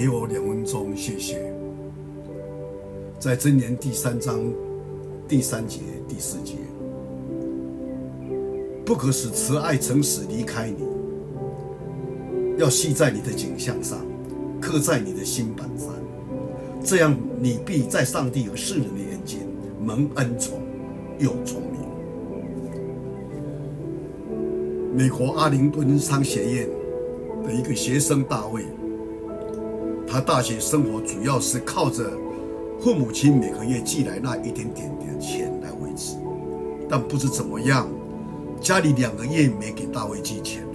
给我两分钟，谢谢。在箴言第三章第三节、第四节，不可使慈爱、诚实离开你，要系在你的颈项上，刻在你的心板上，这样你必在上帝和世人的眼前蒙恩宠又聪明。美国阿灵顿商学院的一个学生大卫。他大学生活主要是靠着父母亲每个月寄来那一点点的钱来维持，但不知怎么样，家里两个月没给大卫寄钱了。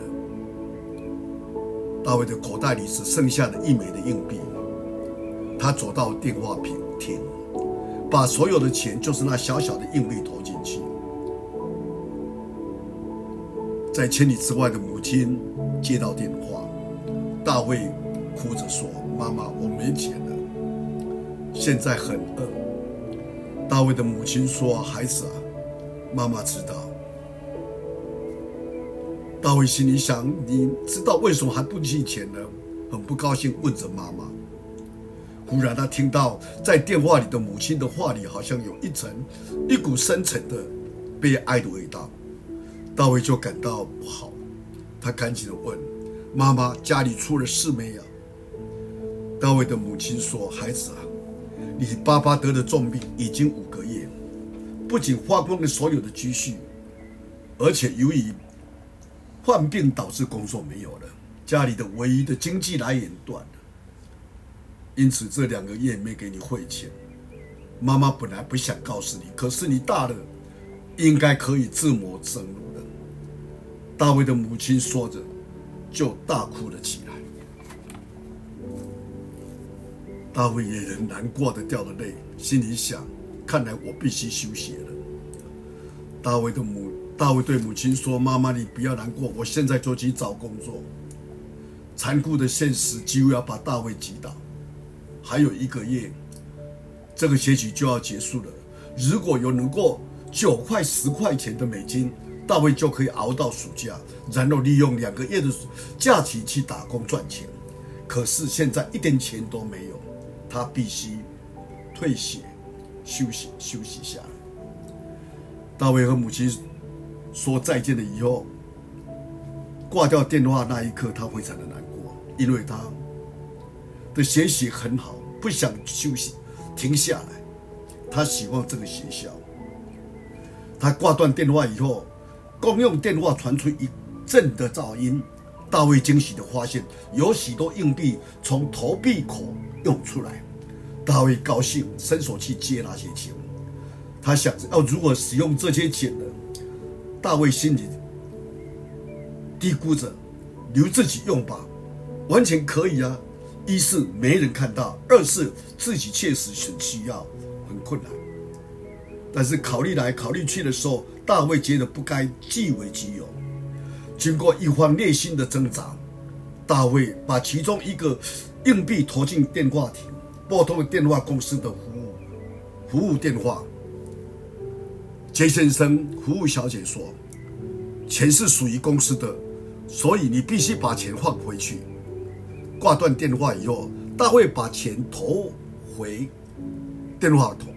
大卫的口袋里只剩下了一枚的硬币。他走到电话亭，把所有的钱，就是那小小的硬币投进去。在千里之外的母亲接到电话，大卫哭着说。妈妈，我没钱了，现在很饿。大卫的母亲说：“孩子啊，妈妈知道。”大卫心里想：“你知道为什么还不寄钱呢？”很不高兴，问着妈妈。忽然，他听到在电话里的母亲的话里，好像有一层一股深沉的悲哀的味道。大卫就感到不好，他赶紧的问：“妈妈，家里出了事没有？”大卫的母亲说：“孩子啊，你爸爸得了重病，已经五个月，不仅花光了所有的积蓄，而且由于患病导致工作没有了，家里的唯一的经济来源断了。因此这两个月没给你汇钱。妈妈本来不想告诉你，可是你大了，应该可以自谋生路了。”大卫的母亲说着，就大哭了起来。大卫也很难过的掉了泪，心里想：看来我必须休息了。大卫的母，大卫对母亲说：“妈妈，你不要难过，我现在就去找工作。”残酷的现实几乎要把大卫击倒。还有一个月，这个学期就要结束了。如果有能够九块、十块钱的美金，大卫就可以熬到暑假，然后利用两个月的假期去打工赚钱。可是现在一点钱都没有。他必须退学休息休息下。大卫和母亲说再见了以后，挂掉电话那一刻，他非常的难过，因为他的学习很好，不想休息停下来。他喜欢这个学校。他挂断电话以后，公用电话传出一阵的噪音。大卫惊喜地发现，有许多硬币从投币口涌出来。大卫高兴，伸手去接那些钱。他想着要如何使用这些钱呢？大卫心里嘀咕着：“留自己用吧，完全可以啊。”一是没人看到，二是自己确实很需要，很困难。但是考虑来考虑去的时候，大卫觉得不该据为己有。经过一番内心的挣扎，大卫把其中一个硬币投进电话亭，拨通电话公司的服务服务电话。杰先生，服务小姐说：“钱是属于公司的，所以你必须把钱放回去。”挂断电话以后，大卫把钱投回电话筒，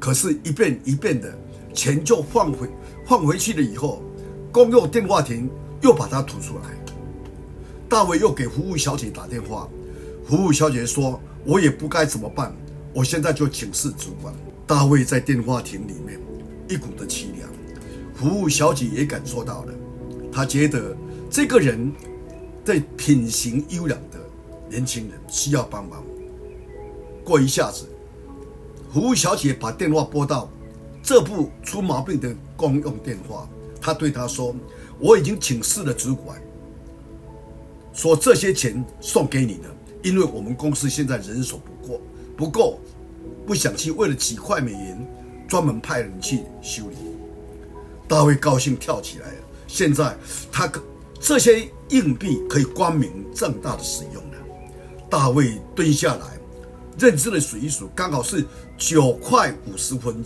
可是，一遍一遍的钱就放回放回去了以后。公用电话亭又把它吐出来，大卫又给服务小姐打电话，服务小姐说：“我也不该怎么办，我现在就请示主管。”大卫在电话亭里面一股的凄凉，服务小姐也感受到了，她觉得这个人对品行优良的年轻人需要帮忙。过一下子，服务小姐把电话拨到这部出毛病的公用电话。他对他说：“我已经请示了主管，说这些钱送给你了，因为我们公司现在人手不够，不够，不想去为了几块美元专门派人去修理。”大卫高兴跳起来了，现在他可这些硬币可以光明正大的使用了。大卫蹲下来，认真的数一数，刚好是九块五十分，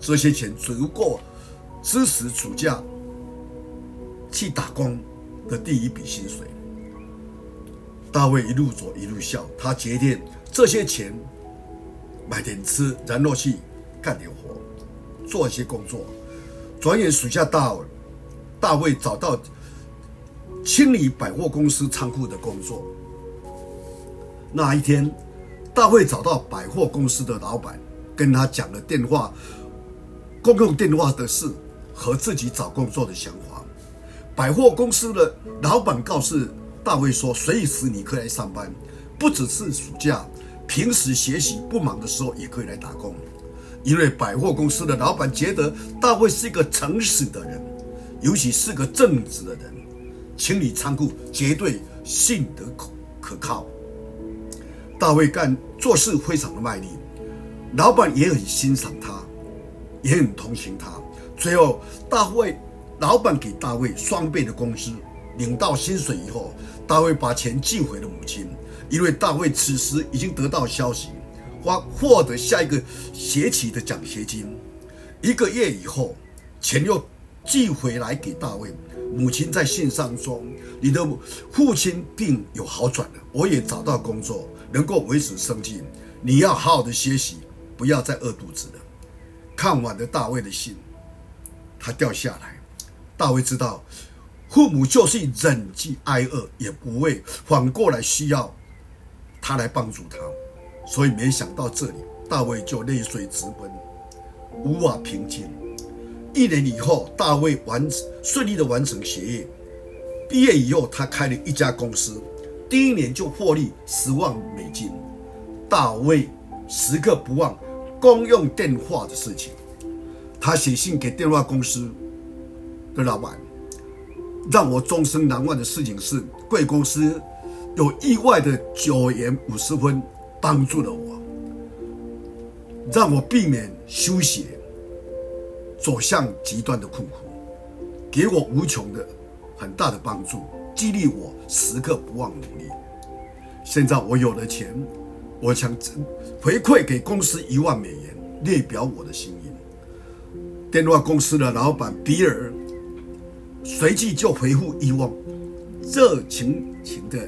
这些钱足够。支持暑假去打工的第一笔薪水。大卫一路走一路笑，他决定这些钱买点吃，然后去干点活，做一些工作。转眼暑假到了，大卫找到清理百货公司仓库的工作。那一天，大卫找到百货公司的老板，跟他讲了电话公用电话的事和自己找工作的想法。百货公司的老板告诉大卫说：“随时你可以来上班，不只是暑假，平时学习不忙的时候也可以来打工。”因为百货公司的老板觉得大卫是一个诚实的人，尤其是个正直的人，清理仓库绝对信得可可靠。大卫干做事非常的卖力，老板也很欣赏他，也很同情他。最后，大卫老板给大卫双倍的工资，领到薪水以后，大卫把钱寄回了母亲，因为大卫此时已经得到消息。获获得下一个学期的奖学金，一个月以后，钱又寄回来给大卫。母亲在信上说：“你的父亲病有好转了，我也找到工作，能够维持生计。你要好好的学习，不要再饿肚子了。”看完了大卫的信，他掉下来。大卫知道，父母就是忍饥挨饿也不会反过来需要他来帮助他。所以没想到这里，大卫就泪水直奔，无法平静。一年以后，大卫完顺利的完成学业，毕业以后，他开了一家公司，第一年就获利十万美金。大卫时刻不忘公用电话的事情，他写信给电话公司的老板，让我终身难忘的事情是，贵公司有意外的九元五十分。帮助了我，让我避免休学，走向极端的困苦，给我无穷的很大的帮助，激励我时刻不忘努力。现在我有了钱，我想回馈给公司一万美元，列表我的心意。电话公司的老板比尔随即就回复一封热情情的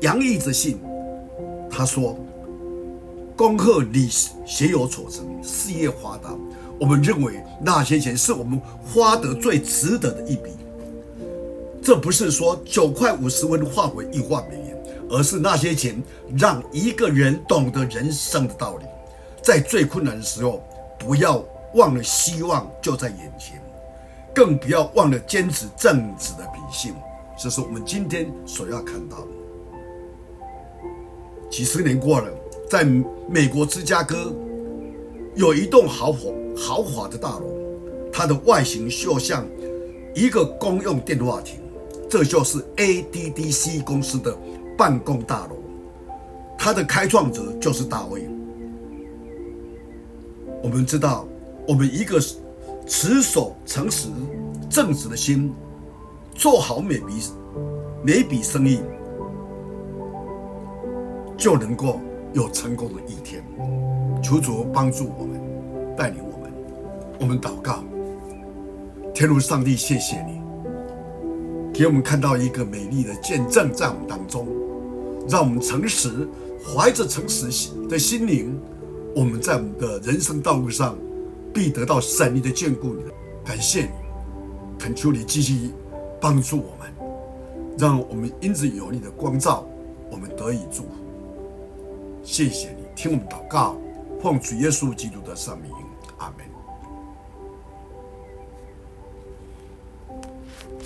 洋溢着信，他说。恭贺你学有所成，事业发达。我们认为那些钱是我们花得最值得的一笔。这不是说九块五十文换为一万美元，而是那些钱让一个人懂得人生的道理。在最困难的时候，不要忘了希望就在眼前，更不要忘了坚持正直的品性。这是我们今天所要看到的。几十年过了。在美国芝加哥，有一栋豪华豪华的大楼，它的外形就像一个公用电话亭，这就是 ADDC 公司的办公大楼，它的开创者就是大卫。我们知道，我们一个持守诚实、正直的心，做好每笔每笔生意，就能够。有成功的一天，求主帮助我们，带领我们。我们祷告，天父上帝，谢谢你，给我们看到一个美丽的见证在我们当中，让我们诚实，怀着诚实的心灵，我们在我们的人生道路上必得到神你的眷顾。的感谢你，恳求你积极帮助我们，让我们因此有你的光照，我们得以祝福。谢谢你听我们祷告，奉主耶稣基督的圣名，阿门。